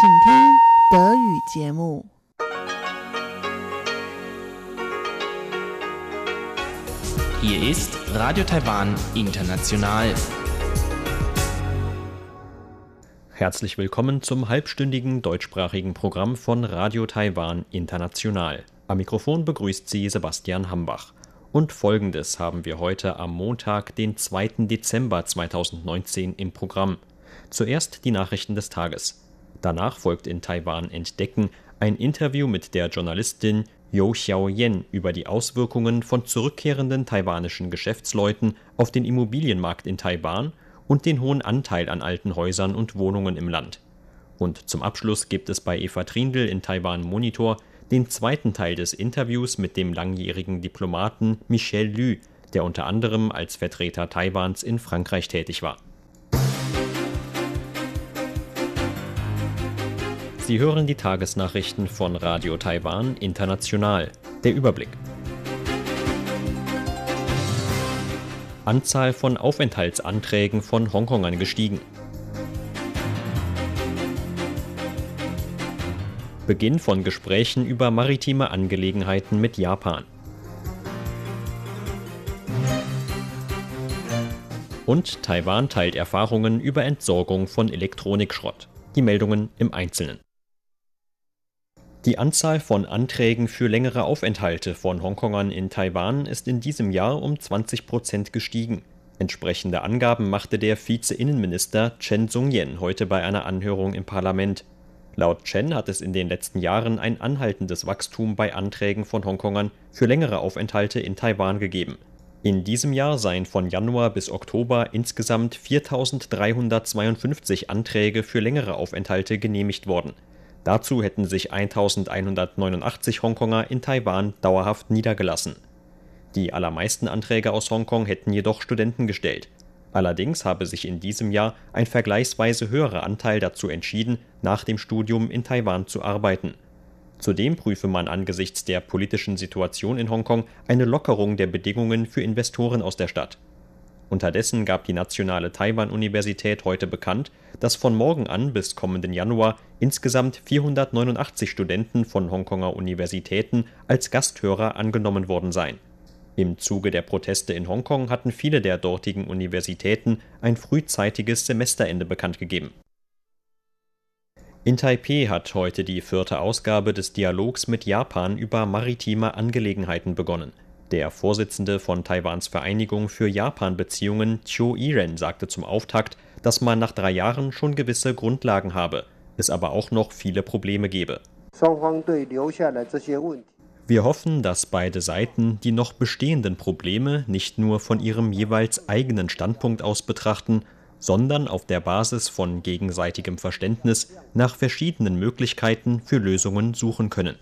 请听德语节目。Hier ist Radio Taiwan International. Herzlich willkommen zum halbstündigen deutschsprachigen Programm von Radio Taiwan International. Am Mikrofon begrüßt Sie Sebastian Hambach. Und folgendes haben wir heute am Montag, den 2. Dezember 2019 im Programm. Zuerst die Nachrichten des Tages. Danach folgt in Taiwan Entdecken ein Interview mit der Journalistin You Xiaoyan über die Auswirkungen von zurückkehrenden taiwanischen Geschäftsleuten auf den Immobilienmarkt in Taiwan und den hohen Anteil an alten Häusern und Wohnungen im Land. Und zum Abschluss gibt es bei Eva Trindl in Taiwan Monitor den zweiten Teil des Interviews mit dem langjährigen Diplomaten Michel Lü, der unter anderem als Vertreter Taiwans in Frankreich tätig war. Sie hören die Tagesnachrichten von Radio Taiwan International. Der Überblick. Anzahl von Aufenthaltsanträgen von Hongkongern gestiegen. Beginn von Gesprächen über maritime Angelegenheiten mit Japan. Und Taiwan teilt Erfahrungen über Entsorgung von Elektronikschrott. Die Meldungen im Einzelnen. Die Anzahl von Anträgen für längere Aufenthalte von Hongkongern in Taiwan ist in diesem Jahr um 20 Prozent gestiegen. Entsprechende Angaben machte der Vize-Innenminister Chen Sung-yen heute bei einer Anhörung im Parlament. Laut Chen hat es in den letzten Jahren ein anhaltendes Wachstum bei Anträgen von Hongkongern für längere Aufenthalte in Taiwan gegeben. In diesem Jahr seien von Januar bis Oktober insgesamt 4.352 Anträge für längere Aufenthalte genehmigt worden. Dazu hätten sich 1189 Hongkonger in Taiwan dauerhaft niedergelassen. Die allermeisten Anträge aus Hongkong hätten jedoch Studenten gestellt. Allerdings habe sich in diesem Jahr ein vergleichsweise höherer Anteil dazu entschieden, nach dem Studium in Taiwan zu arbeiten. Zudem prüfe man angesichts der politischen Situation in Hongkong eine Lockerung der Bedingungen für Investoren aus der Stadt. Unterdessen gab die Nationale Taiwan-Universität heute bekannt, dass von morgen an bis kommenden Januar insgesamt 489 Studenten von Hongkonger Universitäten als Gasthörer angenommen worden seien. Im Zuge der Proteste in Hongkong hatten viele der dortigen Universitäten ein frühzeitiges Semesterende bekannt gegeben. In Taipeh hat heute die vierte Ausgabe des Dialogs mit Japan über maritime Angelegenheiten begonnen. Der Vorsitzende von Taiwans Vereinigung für Japan-Beziehungen, Chiu Iren, sagte zum Auftakt, dass man nach drei Jahren schon gewisse Grundlagen habe, es aber auch noch viele Probleme gebe. Wir hoffen, dass beide Seiten die noch bestehenden Probleme nicht nur von ihrem jeweils eigenen Standpunkt aus betrachten, sondern auf der Basis von gegenseitigem Verständnis nach verschiedenen Möglichkeiten für Lösungen suchen können.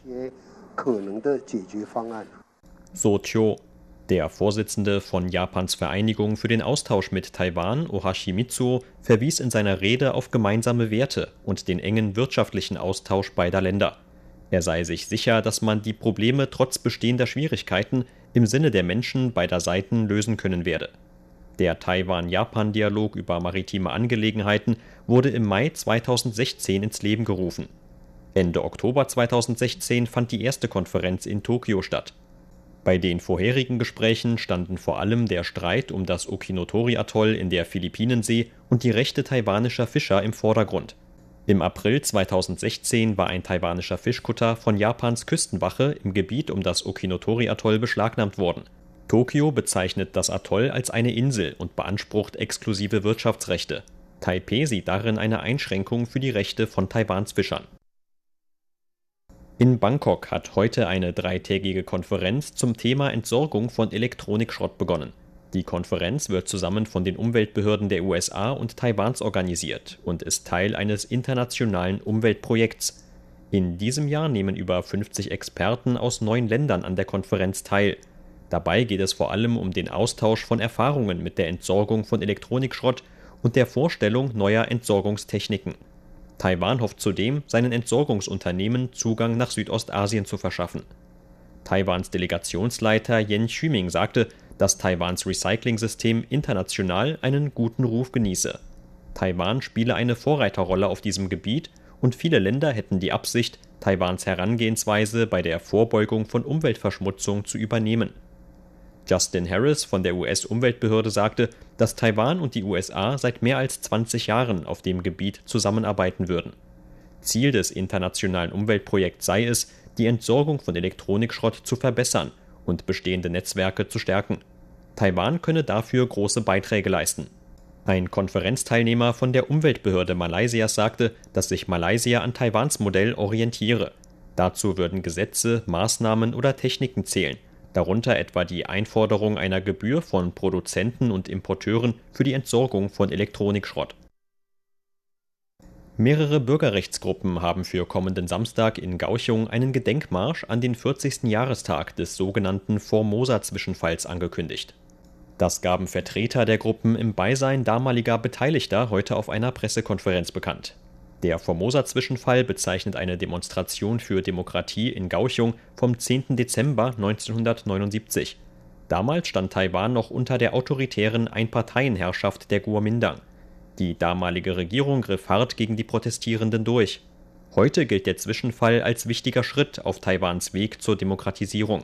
So Cho, der Vorsitzende von Japans Vereinigung für den Austausch mit Taiwan, Ohashi Mitsuo, verwies in seiner Rede auf gemeinsame Werte und den engen wirtschaftlichen Austausch beider Länder. Er sei sich sicher, dass man die Probleme trotz bestehender Schwierigkeiten im Sinne der Menschen beider Seiten lösen können werde. Der Taiwan-Japan-Dialog über maritime Angelegenheiten wurde im Mai 2016 ins Leben gerufen. Ende Oktober 2016 fand die erste Konferenz in Tokio statt. Bei den vorherigen Gesprächen standen vor allem der Streit um das Okinotori-Atoll in der Philippinensee und die Rechte taiwanischer Fischer im Vordergrund. Im April 2016 war ein taiwanischer Fischkutter von Japans Küstenwache im Gebiet um das Okinotori-Atoll beschlagnahmt worden. Tokio bezeichnet das Atoll als eine Insel und beansprucht exklusive Wirtschaftsrechte. Taipeh sieht darin eine Einschränkung für die Rechte von Taiwans Fischern. In Bangkok hat heute eine dreitägige Konferenz zum Thema Entsorgung von Elektronikschrott begonnen. Die Konferenz wird zusammen von den Umweltbehörden der USA und Taiwans organisiert und ist Teil eines internationalen Umweltprojekts. In diesem Jahr nehmen über 50 Experten aus neun Ländern an der Konferenz teil. Dabei geht es vor allem um den Austausch von Erfahrungen mit der Entsorgung von Elektronikschrott und der Vorstellung neuer Entsorgungstechniken. Taiwan hofft zudem, seinen Entsorgungsunternehmen Zugang nach Südostasien zu verschaffen. Taiwans Delegationsleiter Yen Xuming sagte, dass Taiwans Recycling-System international einen guten Ruf genieße. Taiwan spiele eine Vorreiterrolle auf diesem Gebiet und viele Länder hätten die Absicht, Taiwans Herangehensweise bei der Vorbeugung von Umweltverschmutzung zu übernehmen. Justin Harris von der US-Umweltbehörde sagte, dass Taiwan und die USA seit mehr als 20 Jahren auf dem Gebiet zusammenarbeiten würden. Ziel des internationalen Umweltprojekts sei es, die Entsorgung von Elektronikschrott zu verbessern und bestehende Netzwerke zu stärken. Taiwan könne dafür große Beiträge leisten. Ein Konferenzteilnehmer von der Umweltbehörde Malaysias sagte, dass sich Malaysia an Taiwans Modell orientiere. Dazu würden Gesetze, Maßnahmen oder Techniken zählen, darunter etwa die Einforderung einer Gebühr von Produzenten und Importeuren für die Entsorgung von Elektronikschrott. Mehrere Bürgerrechtsgruppen haben für kommenden Samstag in Gauchung einen Gedenkmarsch an den 40. Jahrestag des sogenannten Formosa-Zwischenfalls angekündigt. Das gaben Vertreter der Gruppen im Beisein damaliger Beteiligter heute auf einer Pressekonferenz bekannt. Der Formosa-Zwischenfall bezeichnet eine Demonstration für Demokratie in Gauchung vom 10. Dezember 1979. Damals stand Taiwan noch unter der autoritären Einparteienherrschaft der Kuomintang. Die damalige Regierung griff hart gegen die Protestierenden durch. Heute gilt der Zwischenfall als wichtiger Schritt auf Taiwans Weg zur Demokratisierung.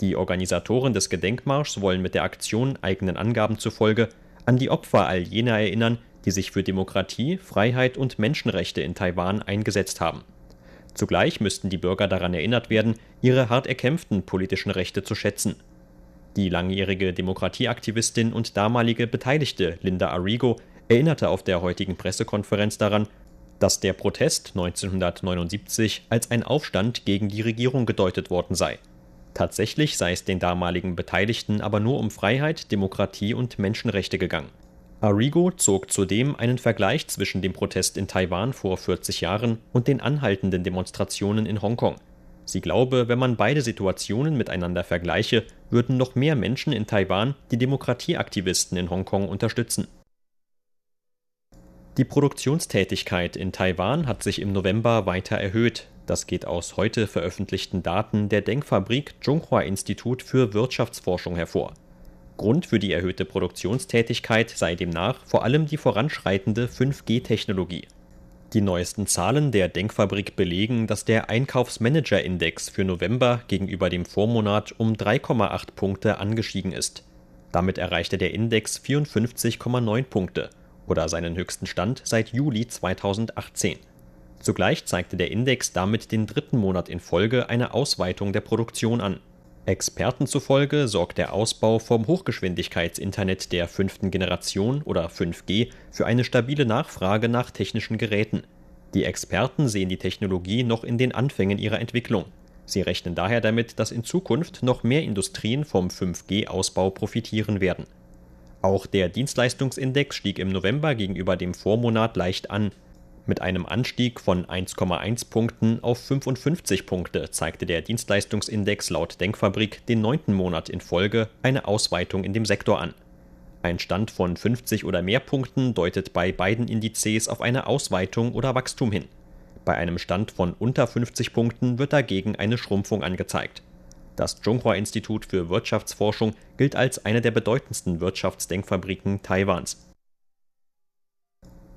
Die Organisatoren des Gedenkmarschs wollen mit der Aktion eigenen Angaben zufolge an die Opfer all jener erinnern, die sich für Demokratie, Freiheit und Menschenrechte in Taiwan eingesetzt haben. Zugleich müssten die Bürger daran erinnert werden, ihre hart erkämpften politischen Rechte zu schätzen. Die langjährige Demokratieaktivistin und damalige Beteiligte Linda Arrigo erinnerte auf der heutigen Pressekonferenz daran, dass der Protest 1979 als ein Aufstand gegen die Regierung gedeutet worden sei. Tatsächlich sei es den damaligen Beteiligten aber nur um Freiheit, Demokratie und Menschenrechte gegangen. Arrigo zog zudem einen Vergleich zwischen dem Protest in Taiwan vor 40 Jahren und den anhaltenden Demonstrationen in Hongkong. Sie glaube, wenn man beide Situationen miteinander vergleiche, würden noch mehr Menschen in Taiwan die Demokratieaktivisten in Hongkong unterstützen. Die Produktionstätigkeit in Taiwan hat sich im November weiter erhöht. Das geht aus heute veröffentlichten Daten der Denkfabrik Zhonghua Institut für Wirtschaftsforschung hervor. Grund für die erhöhte Produktionstätigkeit sei demnach vor allem die voranschreitende 5G-Technologie. Die neuesten Zahlen der Denkfabrik belegen, dass der Einkaufsmanager-Index für November gegenüber dem Vormonat um 3,8 Punkte angestiegen ist. Damit erreichte der Index 54,9 Punkte oder seinen höchsten Stand seit Juli 2018. Zugleich zeigte der Index damit den dritten Monat in Folge eine Ausweitung der Produktion an Experten zufolge sorgt der Ausbau vom Hochgeschwindigkeitsinternet der fünften Generation oder 5G für eine stabile Nachfrage nach technischen Geräten. Die Experten sehen die Technologie noch in den Anfängen ihrer Entwicklung. Sie rechnen daher damit, dass in Zukunft noch mehr Industrien vom 5G-Ausbau profitieren werden. Auch der Dienstleistungsindex stieg im November gegenüber dem Vormonat leicht an, mit einem Anstieg von 1,1 Punkten auf 55 Punkte zeigte der Dienstleistungsindex laut Denkfabrik den neunten Monat in Folge eine Ausweitung in dem Sektor an. Ein Stand von 50 oder mehr Punkten deutet bei beiden Indizes auf eine Ausweitung oder Wachstum hin. Bei einem Stand von unter 50 Punkten wird dagegen eine Schrumpfung angezeigt. Das Zhonghua-Institut für Wirtschaftsforschung gilt als eine der bedeutendsten Wirtschaftsdenkfabriken Taiwans.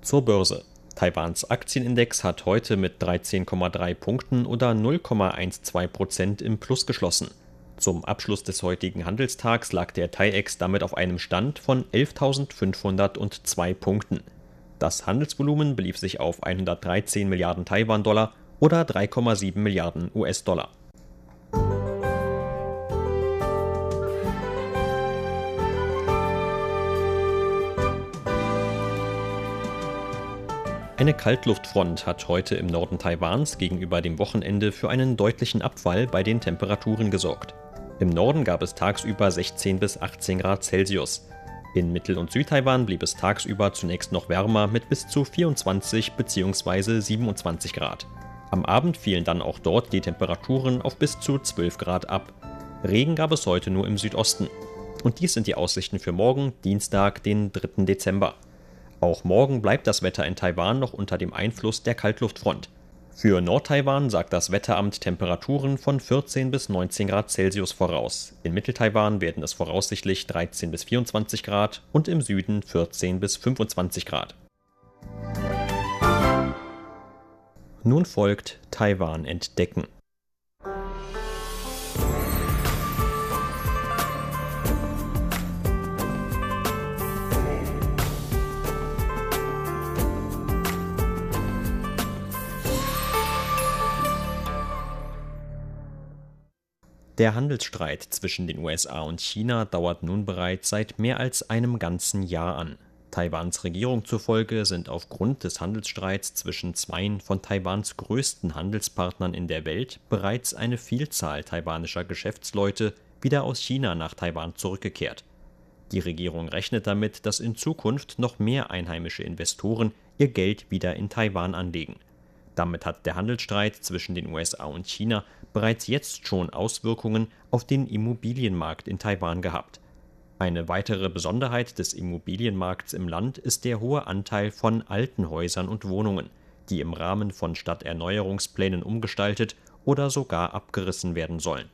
Zur Börse. Taiwans Aktienindex hat heute mit 13,3 Punkten oder 0,12 Prozent im Plus geschlossen. Zum Abschluss des heutigen Handelstags lag der TAIEX damit auf einem Stand von 11.502 Punkten. Das Handelsvolumen belief sich auf 113 Milliarden Taiwan-Dollar oder 3,7 Milliarden US-Dollar. Eine Kaltluftfront hat heute im Norden Taiwans gegenüber dem Wochenende für einen deutlichen Abfall bei den Temperaturen gesorgt. Im Norden gab es tagsüber 16 bis 18 Grad Celsius. In Mittel- und Südtaiwan blieb es tagsüber zunächst noch wärmer mit bis zu 24 bzw. 27 Grad. Am Abend fielen dann auch dort die Temperaturen auf bis zu 12 Grad ab. Regen gab es heute nur im Südosten. Und dies sind die Aussichten für morgen, Dienstag, den 3. Dezember. Auch morgen bleibt das Wetter in Taiwan noch unter dem Einfluss der Kaltluftfront. Für Nordtaiwan sagt das Wetteramt Temperaturen von 14 bis 19 Grad Celsius voraus. In Mitteltaiwan werden es voraussichtlich 13 bis 24 Grad und im Süden 14 bis 25 Grad. Nun folgt Taiwan entdecken. Der Handelsstreit zwischen den USA und China dauert nun bereits seit mehr als einem ganzen Jahr an. Taiwans Regierung zufolge sind aufgrund des Handelsstreits zwischen zweien von Taiwans größten Handelspartnern in der Welt bereits eine Vielzahl taiwanischer Geschäftsleute wieder aus China nach Taiwan zurückgekehrt. Die Regierung rechnet damit, dass in Zukunft noch mehr einheimische Investoren ihr Geld wieder in Taiwan anlegen. Damit hat der Handelsstreit zwischen den USA und China bereits jetzt schon Auswirkungen auf den Immobilienmarkt in Taiwan gehabt. Eine weitere Besonderheit des Immobilienmarkts im Land ist der hohe Anteil von alten Häusern und Wohnungen, die im Rahmen von Stadterneuerungsplänen umgestaltet oder sogar abgerissen werden sollen.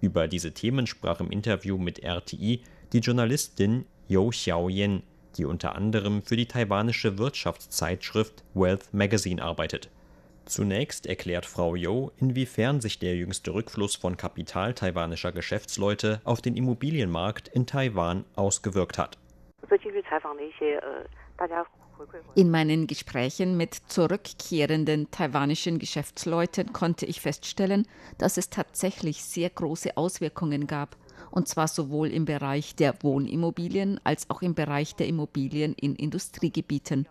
Über diese Themen sprach im Interview mit RTI die Journalistin You Xiaoyan, die unter anderem für die taiwanische Wirtschaftszeitschrift Wealth Magazine arbeitet Zunächst erklärt Frau You, inwiefern sich der jüngste Rückfluss von Kapital taiwanischer Geschäftsleute auf den Immobilienmarkt in Taiwan ausgewirkt hat. In meinen Gesprächen mit zurückkehrenden taiwanischen Geschäftsleuten konnte ich feststellen, dass es tatsächlich sehr große Auswirkungen gab, und zwar sowohl im Bereich der Wohnimmobilien als auch im Bereich der Immobilien in Industriegebieten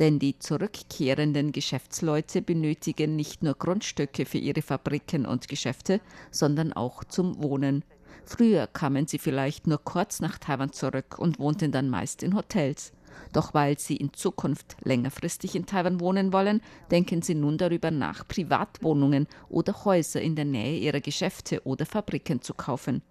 denn die zurückkehrenden Geschäftsleute benötigen nicht nur Grundstücke für ihre Fabriken und Geschäfte, sondern auch zum Wohnen. Früher kamen sie vielleicht nur kurz nach Taiwan zurück und wohnten dann meist in Hotels. Doch weil sie in Zukunft längerfristig in Taiwan wohnen wollen, denken sie nun darüber nach, Privatwohnungen oder Häuser in der Nähe ihrer Geschäfte oder Fabriken zu kaufen.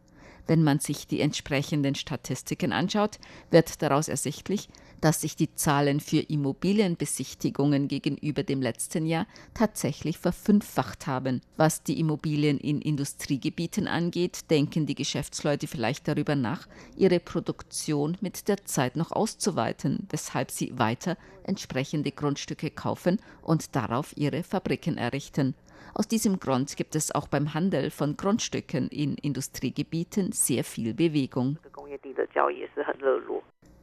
Wenn man sich die entsprechenden Statistiken anschaut, wird daraus ersichtlich, dass sich die Zahlen für Immobilienbesichtigungen gegenüber dem letzten Jahr tatsächlich verfünffacht haben. Was die Immobilien in Industriegebieten angeht, denken die Geschäftsleute vielleicht darüber nach, ihre Produktion mit der Zeit noch auszuweiten, weshalb sie weiter entsprechende Grundstücke kaufen und darauf ihre Fabriken errichten. Aus diesem Grund gibt es auch beim Handel von Grundstücken in Industriegebieten sehr viel Bewegung.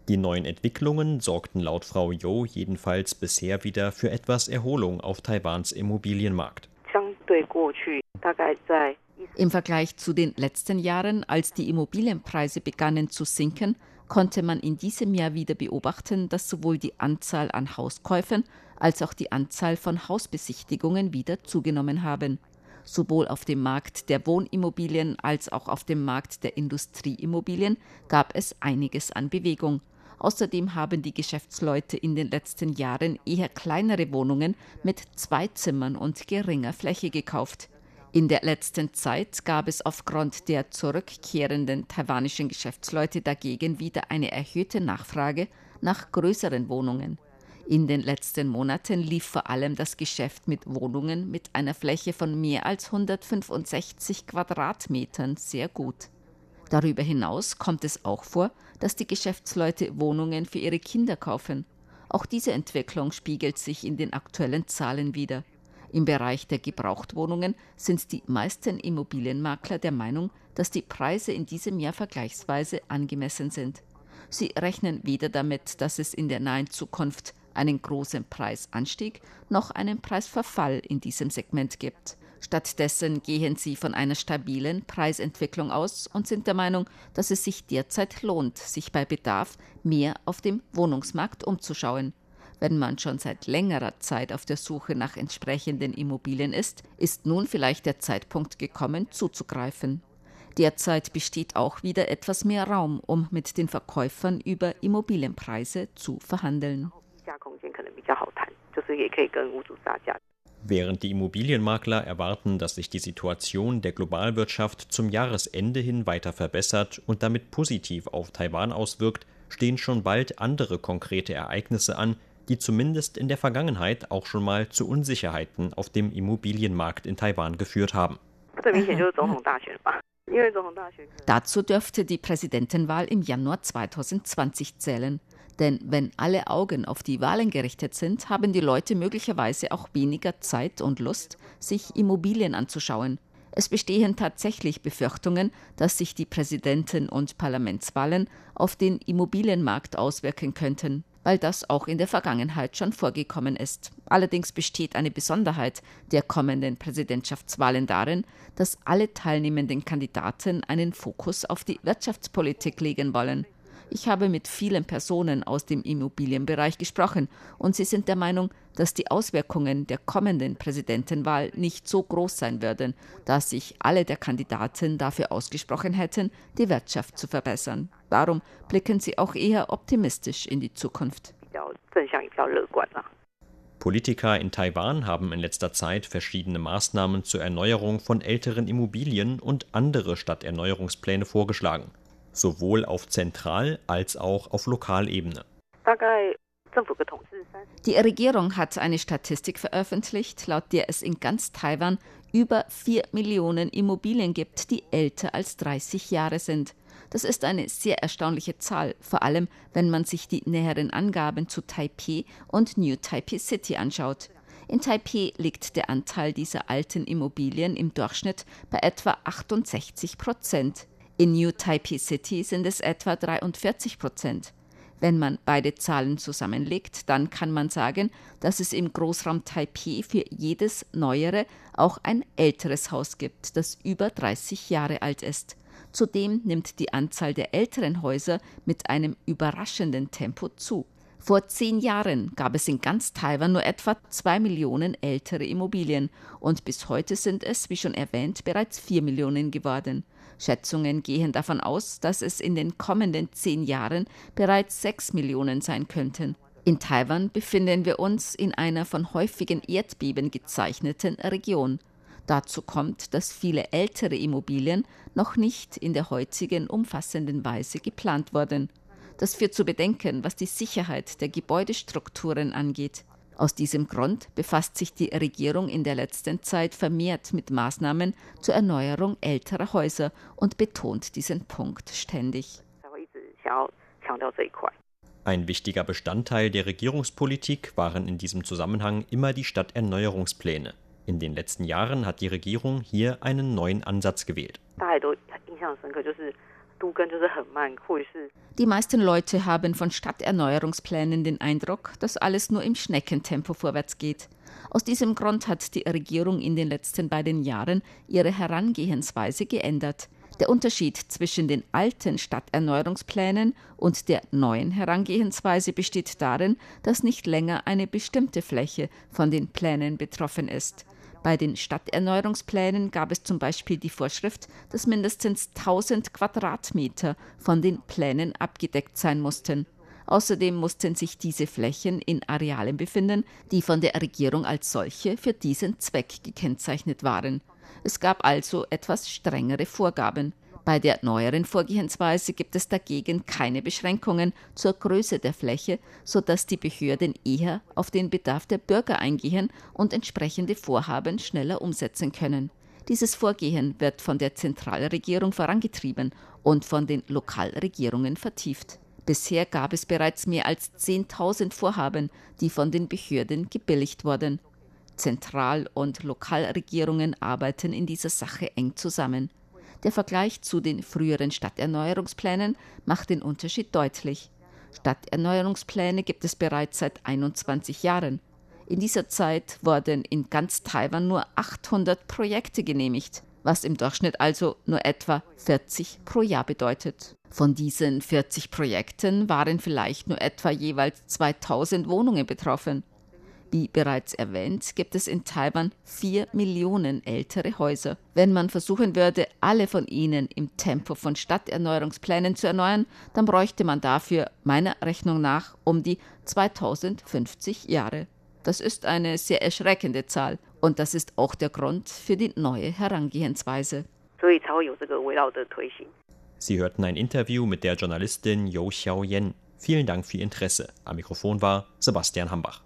Die neuen Entwicklungen sorgten laut Frau Jo jedenfalls bisher wieder für etwas Erholung auf Taiwans Immobilienmarkt. Im Vergleich zu den letzten Jahren, als die Immobilienpreise begannen zu sinken, konnte man in diesem Jahr wieder beobachten, dass sowohl die Anzahl an Hauskäufen als auch die Anzahl von Hausbesichtigungen wieder zugenommen haben. Sowohl auf dem Markt der Wohnimmobilien als auch auf dem Markt der Industrieimmobilien gab es einiges an Bewegung. Außerdem haben die Geschäftsleute in den letzten Jahren eher kleinere Wohnungen mit zwei Zimmern und geringer Fläche gekauft. In der letzten Zeit gab es aufgrund der zurückkehrenden taiwanischen Geschäftsleute dagegen wieder eine erhöhte Nachfrage nach größeren Wohnungen. In den letzten Monaten lief vor allem das Geschäft mit Wohnungen mit einer Fläche von mehr als 165 Quadratmetern sehr gut. Darüber hinaus kommt es auch vor, dass die Geschäftsleute Wohnungen für ihre Kinder kaufen. Auch diese Entwicklung spiegelt sich in den aktuellen Zahlen wider. Im Bereich der Gebrauchtwohnungen sind die meisten Immobilienmakler der Meinung, dass die Preise in diesem Jahr vergleichsweise angemessen sind. Sie rechnen weder damit, dass es in der nahen Zukunft einen großen Preisanstieg noch einen Preisverfall in diesem Segment gibt. Stattdessen gehen sie von einer stabilen Preisentwicklung aus und sind der Meinung, dass es sich derzeit lohnt, sich bei Bedarf mehr auf dem Wohnungsmarkt umzuschauen. Wenn man schon seit längerer Zeit auf der Suche nach entsprechenden Immobilien ist, ist nun vielleicht der Zeitpunkt gekommen, zuzugreifen. Derzeit besteht auch wieder etwas mehr Raum, um mit den Verkäufern über Immobilienpreise zu verhandeln. Während die Immobilienmakler erwarten, dass sich die Situation der Globalwirtschaft zum Jahresende hin weiter verbessert und damit positiv auf Taiwan auswirkt, stehen schon bald andere konkrete Ereignisse an, die zumindest in der Vergangenheit auch schon mal zu Unsicherheiten auf dem Immobilienmarkt in Taiwan geführt haben. Dazu dürfte die Präsidentenwahl im Januar 2020 zählen. Denn wenn alle Augen auf die Wahlen gerichtet sind, haben die Leute möglicherweise auch weniger Zeit und Lust, sich Immobilien anzuschauen. Es bestehen tatsächlich Befürchtungen, dass sich die Präsidenten- und Parlamentswahlen auf den Immobilienmarkt auswirken könnten, weil das auch in der Vergangenheit schon vorgekommen ist. Allerdings besteht eine Besonderheit der kommenden Präsidentschaftswahlen darin, dass alle teilnehmenden Kandidaten einen Fokus auf die Wirtschaftspolitik legen wollen. Ich habe mit vielen Personen aus dem Immobilienbereich gesprochen und sie sind der Meinung, dass die Auswirkungen der kommenden Präsidentenwahl nicht so groß sein würden, dass sich alle der Kandidaten dafür ausgesprochen hätten, die Wirtschaft zu verbessern. Darum blicken sie auch eher optimistisch in die Zukunft. Politiker in Taiwan haben in letzter Zeit verschiedene Maßnahmen zur Erneuerung von älteren Immobilien und andere Stadterneuerungspläne vorgeschlagen sowohl auf Zentral- als auch auf Lokalebene. Die Regierung hat eine Statistik veröffentlicht, laut der es in ganz Taiwan über 4 Millionen Immobilien gibt, die älter als 30 Jahre sind. Das ist eine sehr erstaunliche Zahl, vor allem wenn man sich die näheren Angaben zu Taipei und New Taipei City anschaut. In Taipei liegt der Anteil dieser alten Immobilien im Durchschnitt bei etwa 68 Prozent. In New Taipei City sind es etwa 43 Prozent. Wenn man beide Zahlen zusammenlegt, dann kann man sagen, dass es im Großraum Taipei für jedes neuere auch ein älteres Haus gibt, das über 30 Jahre alt ist. Zudem nimmt die Anzahl der älteren Häuser mit einem überraschenden Tempo zu. Vor zehn Jahren gab es in ganz Taiwan nur etwa zwei Millionen ältere Immobilien und bis heute sind es, wie schon erwähnt, bereits vier Millionen geworden. Schätzungen gehen davon aus, dass es in den kommenden zehn Jahren bereits sechs Millionen sein könnten. In Taiwan befinden wir uns in einer von häufigen Erdbeben gezeichneten Region. Dazu kommt, dass viele ältere Immobilien noch nicht in der heutigen umfassenden Weise geplant wurden. Das führt zu Bedenken, was die Sicherheit der Gebäudestrukturen angeht. Aus diesem Grund befasst sich die Regierung in der letzten Zeit vermehrt mit Maßnahmen zur Erneuerung älterer Häuser und betont diesen Punkt ständig. Ein wichtiger Bestandteil der Regierungspolitik waren in diesem Zusammenhang immer die Stadterneuerungspläne. In den letzten Jahren hat die Regierung hier einen neuen Ansatz gewählt. Die meisten Leute haben von Stadterneuerungsplänen den Eindruck, dass alles nur im Schneckentempo vorwärts geht. Aus diesem Grund hat die Regierung in den letzten beiden Jahren ihre Herangehensweise geändert. Der Unterschied zwischen den alten Stadterneuerungsplänen und der neuen Herangehensweise besteht darin, dass nicht länger eine bestimmte Fläche von den Plänen betroffen ist. Bei den Stadterneuerungsplänen gab es zum Beispiel die Vorschrift, dass mindestens 1000 Quadratmeter von den Plänen abgedeckt sein mussten. Außerdem mussten sich diese Flächen in Arealen befinden, die von der Regierung als solche für diesen Zweck gekennzeichnet waren. Es gab also etwas strengere Vorgaben. Bei der neueren Vorgehensweise gibt es dagegen keine Beschränkungen zur Größe der Fläche, sodass die Behörden eher auf den Bedarf der Bürger eingehen und entsprechende Vorhaben schneller umsetzen können. Dieses Vorgehen wird von der Zentralregierung vorangetrieben und von den Lokalregierungen vertieft. Bisher gab es bereits mehr als 10.000 Vorhaben, die von den Behörden gebilligt wurden. Zentral- und Lokalregierungen arbeiten in dieser Sache eng zusammen. Der Vergleich zu den früheren Stadterneuerungsplänen macht den Unterschied deutlich. Stadterneuerungspläne gibt es bereits seit 21 Jahren. In dieser Zeit wurden in ganz Taiwan nur 800 Projekte genehmigt, was im Durchschnitt also nur etwa 40 pro Jahr bedeutet. Von diesen 40 Projekten waren vielleicht nur etwa jeweils 2000 Wohnungen betroffen. Wie bereits erwähnt, gibt es in Taiwan vier Millionen ältere Häuser. Wenn man versuchen würde, alle von ihnen im Tempo von Stadterneuerungsplänen zu erneuern, dann bräuchte man dafür meiner Rechnung nach um die 2050 Jahre. Das ist eine sehr erschreckende Zahl und das ist auch der Grund für die neue Herangehensweise. Sie hörten ein Interview mit der Journalistin You Xiaoyan. Vielen Dank für Ihr Interesse. Am Mikrofon war Sebastian Hambach.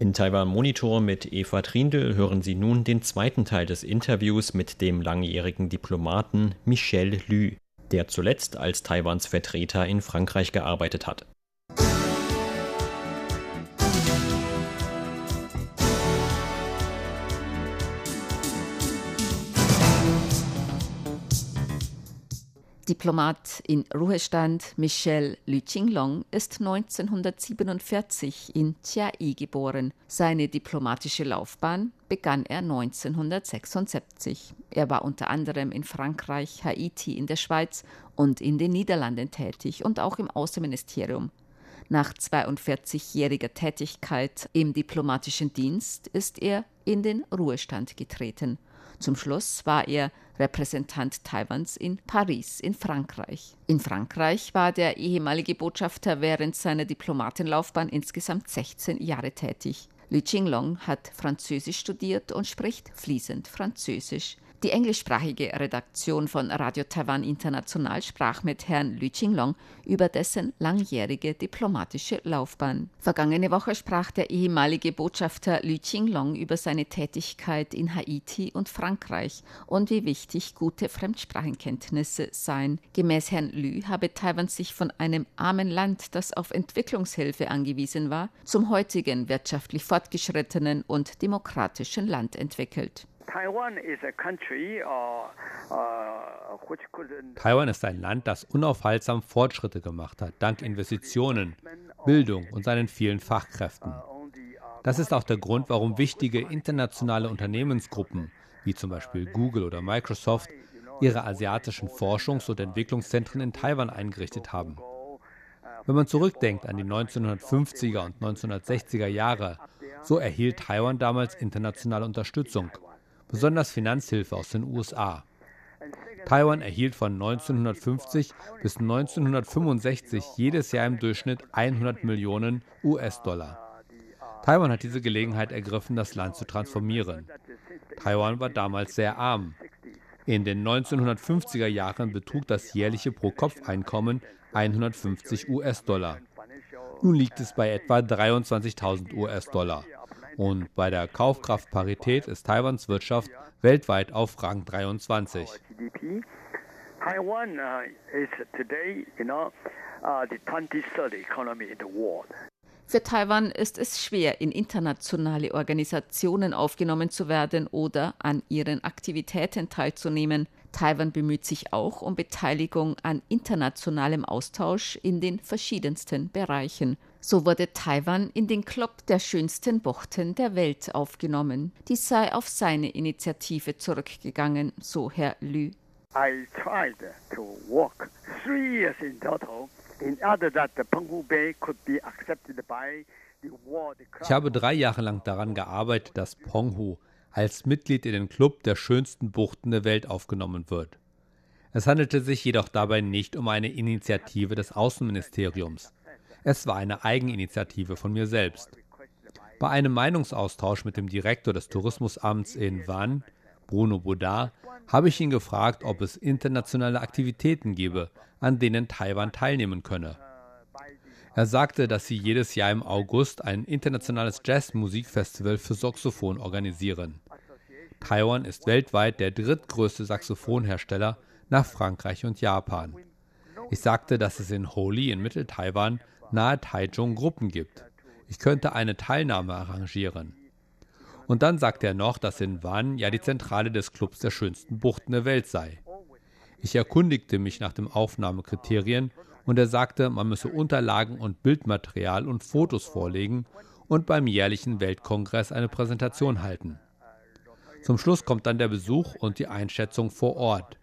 In Taiwan Monitor mit Eva Trindl hören Sie nun den zweiten Teil des Interviews mit dem langjährigen Diplomaten Michel Lü, der zuletzt als Taiwans Vertreter in Frankreich gearbeitet hat. Diplomat in Ruhestand Michel Lü Qinglong ist 1947 in Chiayi geboren. Seine diplomatische Laufbahn begann er 1976. Er war unter anderem in Frankreich, Haiti, in der Schweiz und in den Niederlanden tätig und auch im Außenministerium. Nach 42-jähriger Tätigkeit im diplomatischen Dienst ist er in den Ruhestand getreten. Zum Schluss war er Repräsentant Taiwans in Paris in Frankreich. In Frankreich war der ehemalige Botschafter während seiner Diplomatenlaufbahn insgesamt 16 Jahre tätig. Li Qinglong hat Französisch studiert und spricht fließend Französisch. Die englischsprachige Redaktion von Radio Taiwan International sprach mit Herrn Lü Qinglong über dessen langjährige diplomatische Laufbahn. Vergangene Woche sprach der ehemalige Botschafter Lü Qinglong über seine Tätigkeit in Haiti und Frankreich und wie wichtig gute Fremdsprachenkenntnisse seien. Gemäß Herrn Lü habe Taiwan sich von einem armen Land, das auf Entwicklungshilfe angewiesen war, zum heutigen wirtschaftlich fortgeschrittenen und demokratischen Land entwickelt. Uh, Taiwan ist ein Land, das unaufhaltsam Fortschritte gemacht hat, dank Investitionen, Bildung und seinen vielen Fachkräften. Das ist auch der Grund, warum wichtige internationale Unternehmensgruppen, wie zum Beispiel Google oder Microsoft, ihre asiatischen Forschungs- und Entwicklungszentren in Taiwan eingerichtet haben. Wenn man zurückdenkt an die 1950er und 1960er Jahre, so erhielt Taiwan damals internationale Unterstützung besonders Finanzhilfe aus den USA. Taiwan erhielt von 1950 bis 1965 jedes Jahr im Durchschnitt 100 Millionen US-Dollar. Taiwan hat diese Gelegenheit ergriffen, das Land zu transformieren. Taiwan war damals sehr arm. In den 1950er Jahren betrug das jährliche Pro-Kopf-Einkommen 150 US-Dollar. Nun liegt es bei etwa 23.000 US-Dollar. Und bei der Kaufkraftparität ist Taiwans Wirtschaft weltweit auf Rang 23. Taiwan uh, is today, you know, uh, the 23rd economy in the world. Für Taiwan ist es schwer, in internationale Organisationen aufgenommen zu werden oder an ihren Aktivitäten teilzunehmen. Taiwan bemüht sich auch um Beteiligung an internationalem Austausch in den verschiedensten Bereichen. So wurde Taiwan in den Club der schönsten Buchten der Welt aufgenommen. Dies sei auf seine Initiative zurückgegangen, so Herr Lü. I tried to walk three years in total in order that the Penghu Bay could be accepted by ich habe drei Jahre lang daran gearbeitet, dass Penghu als Mitglied in den Club der schönsten Buchten der Welt aufgenommen wird. Es handelte sich jedoch dabei nicht um eine Initiative des Außenministeriums. Es war eine Eigeninitiative von mir selbst. Bei einem Meinungsaustausch mit dem Direktor des Tourismusamts in Vannes, Bruno Baudard, habe ich ihn gefragt, ob es internationale Aktivitäten gebe, an denen Taiwan teilnehmen könne. Er sagte, dass sie jedes Jahr im August ein internationales Jazzmusikfestival für Saxophon organisieren. Taiwan ist weltweit der drittgrößte Saxophonhersteller nach Frankreich und Japan. Ich sagte, dass es in Holi in Mittel-Taiwan nahe Taichung Gruppen gibt. Ich könnte eine Teilnahme arrangieren. Und dann sagte er noch, dass in Wan ja die Zentrale des Clubs der schönsten Buchten der Welt sei. Ich erkundigte mich nach den Aufnahmekriterien und er sagte, man müsse Unterlagen und Bildmaterial und Fotos vorlegen und beim jährlichen Weltkongress eine Präsentation halten. Zum Schluss kommt dann der Besuch und die Einschätzung vor Ort.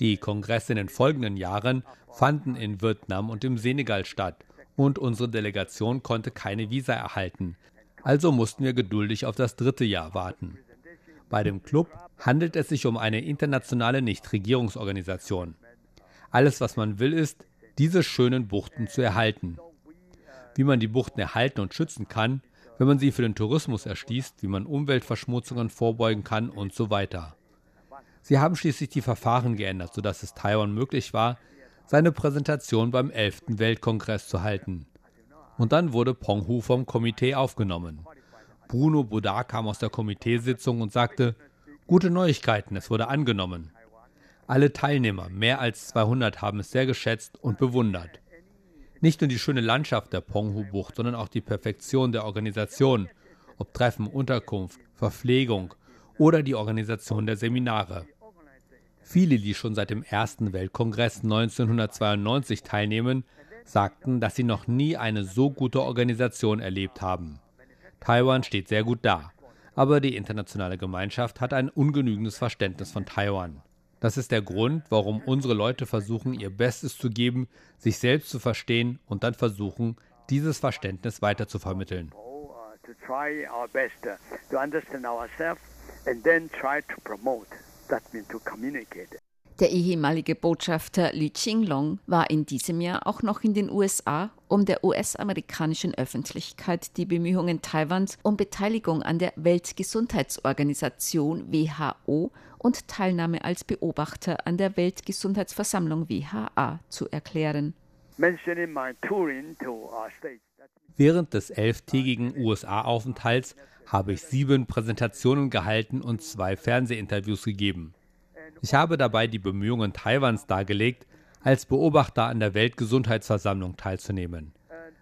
Die Kongresse in den folgenden Jahren fanden in Vietnam und im Senegal statt und unsere Delegation konnte keine Visa erhalten, also mussten wir geduldig auf das dritte Jahr warten. Bei dem Club handelt es sich um eine internationale Nichtregierungsorganisation. Alles, was man will, ist, diese schönen Buchten zu erhalten. Wie man die Buchten erhalten und schützen kann, wenn man sie für den Tourismus erschließt, wie man Umweltverschmutzungen vorbeugen kann und so weiter. Sie haben schließlich die Verfahren geändert, sodass es Taiwan möglich war, seine Präsentation beim 11. Weltkongress zu halten. Und dann wurde Penghu vom Komitee aufgenommen. Bruno Baudard kam aus der Komiteesitzung und sagte, gute Neuigkeiten, es wurde angenommen. Alle Teilnehmer, mehr als 200, haben es sehr geschätzt und bewundert. Nicht nur die schöne Landschaft der Penghu-Bucht, sondern auch die Perfektion der Organisation, ob Treffen, Unterkunft, Verpflegung oder die Organisation der Seminare. Viele, die schon seit dem Ersten Weltkongress 1992 teilnehmen, sagten, dass sie noch nie eine so gute Organisation erlebt haben. Taiwan steht sehr gut da, aber die internationale Gemeinschaft hat ein ungenügendes Verständnis von Taiwan. Das ist der Grund, warum unsere Leute versuchen, ihr Bestes zu geben, sich selbst zu verstehen und dann versuchen, dieses Verständnis weiter zu vermitteln. Der ehemalige Botschafter Li Qinglong war in diesem Jahr auch noch in den USA, um der US-amerikanischen Öffentlichkeit die Bemühungen Taiwans um Beteiligung an der Weltgesundheitsorganisation WHO und Teilnahme als Beobachter an der Weltgesundheitsversammlung WHA zu erklären. Während des elftägigen USA-Aufenthalts habe ich sieben Präsentationen gehalten und zwei Fernsehinterviews gegeben. Ich habe dabei die Bemühungen Taiwans dargelegt, als Beobachter an der Weltgesundheitsversammlung teilzunehmen.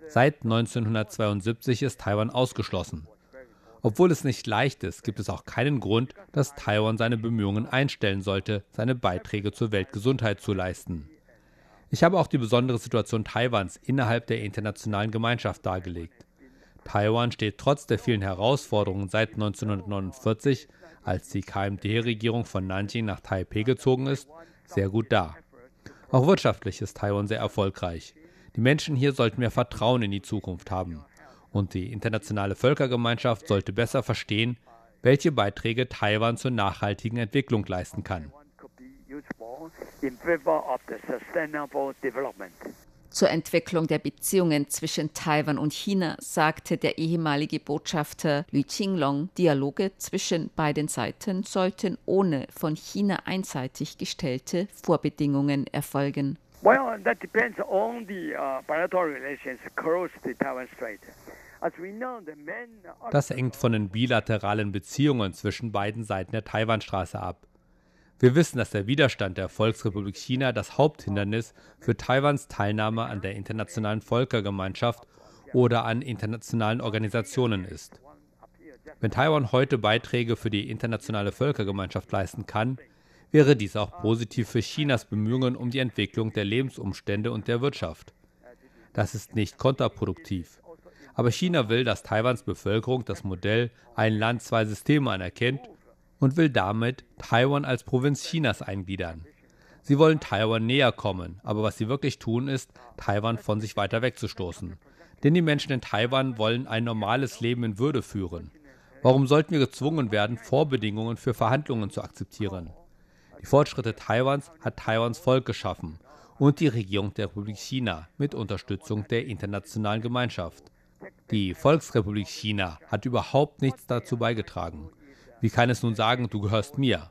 Seit 1972 ist Taiwan ausgeschlossen. Obwohl es nicht leicht ist, gibt es auch keinen Grund, dass Taiwan seine Bemühungen einstellen sollte, seine Beiträge zur Weltgesundheit zu leisten. Ich habe auch die besondere Situation Taiwans innerhalb der internationalen Gemeinschaft dargelegt. Taiwan steht trotz der vielen Herausforderungen seit 1949, als die KMT-Regierung von Nanjing nach Taipei gezogen ist, sehr gut da. Auch wirtschaftlich ist Taiwan sehr erfolgreich. Die Menschen hier sollten mehr Vertrauen in die Zukunft haben. Und die internationale Völkergemeinschaft sollte besser verstehen, welche Beiträge Taiwan zur nachhaltigen Entwicklung leisten kann. Zur Entwicklung der Beziehungen zwischen Taiwan und China sagte der ehemalige Botschafter Li Qinglong, Dialoge zwischen beiden Seiten sollten ohne von China einseitig gestellte Vorbedingungen erfolgen. Well, that depends on the uh, bilateral relations across the Taiwan Strait. Das hängt von den bilateralen Beziehungen zwischen beiden Seiten der Taiwanstraße ab. Wir wissen, dass der Widerstand der Volksrepublik China das Haupthindernis für Taiwans Teilnahme an der internationalen Völkergemeinschaft oder an internationalen Organisationen ist. Wenn Taiwan heute Beiträge für die internationale Völkergemeinschaft leisten kann, wäre dies auch positiv für Chinas Bemühungen um die Entwicklung der Lebensumstände und der Wirtschaft. Das ist nicht kontraproduktiv. Aber China will, dass Taiwans Bevölkerung das Modell ein Land, zwei Systeme anerkennt und will damit Taiwan als Provinz Chinas eingliedern. Sie wollen Taiwan näher kommen, aber was sie wirklich tun, ist, Taiwan von sich weiter wegzustoßen. Denn die Menschen in Taiwan wollen ein normales Leben in Würde führen. Warum sollten wir gezwungen werden, Vorbedingungen für Verhandlungen zu akzeptieren? Die Fortschritte Taiwans hat Taiwans Volk geschaffen und die Regierung der Republik China mit Unterstützung der internationalen Gemeinschaft. Die Volksrepublik China hat überhaupt nichts dazu beigetragen. Wie kann es nun sagen, du gehörst mir?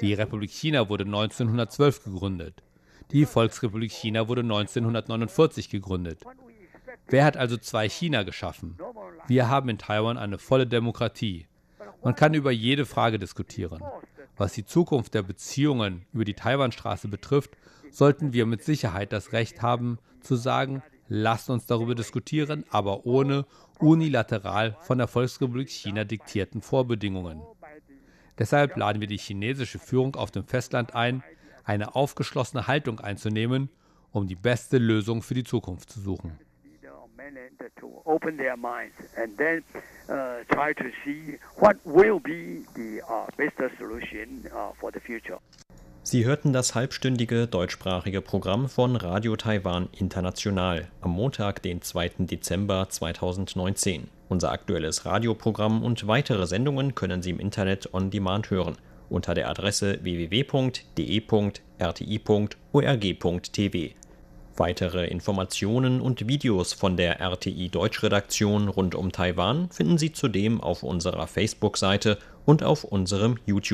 Die Republik China wurde 1912 gegründet. Die Volksrepublik China wurde 1949 gegründet. Wer hat also zwei China geschaffen? Wir haben in Taiwan eine volle Demokratie. Man kann über jede Frage diskutieren. Was die Zukunft der Beziehungen über die Taiwanstraße betrifft, sollten wir mit Sicherheit das Recht haben, zu sagen, Lasst uns darüber diskutieren, aber ohne unilateral von der Volksrepublik China diktierten Vorbedingungen. Deshalb laden wir die chinesische Führung auf dem Festland ein, eine aufgeschlossene Haltung einzunehmen, um die beste Lösung für die Zukunft zu suchen. Sie hörten das halbstündige deutschsprachige Programm von Radio Taiwan International am Montag, den 2. Dezember 2019. Unser aktuelles Radioprogramm und weitere Sendungen können Sie im Internet on demand hören unter der Adresse www.de.rti.org.tv. Weitere Informationen und Videos von der RTI Deutschredaktion rund um Taiwan finden Sie zudem auf unserer Facebook-Seite und auf unserem YouTube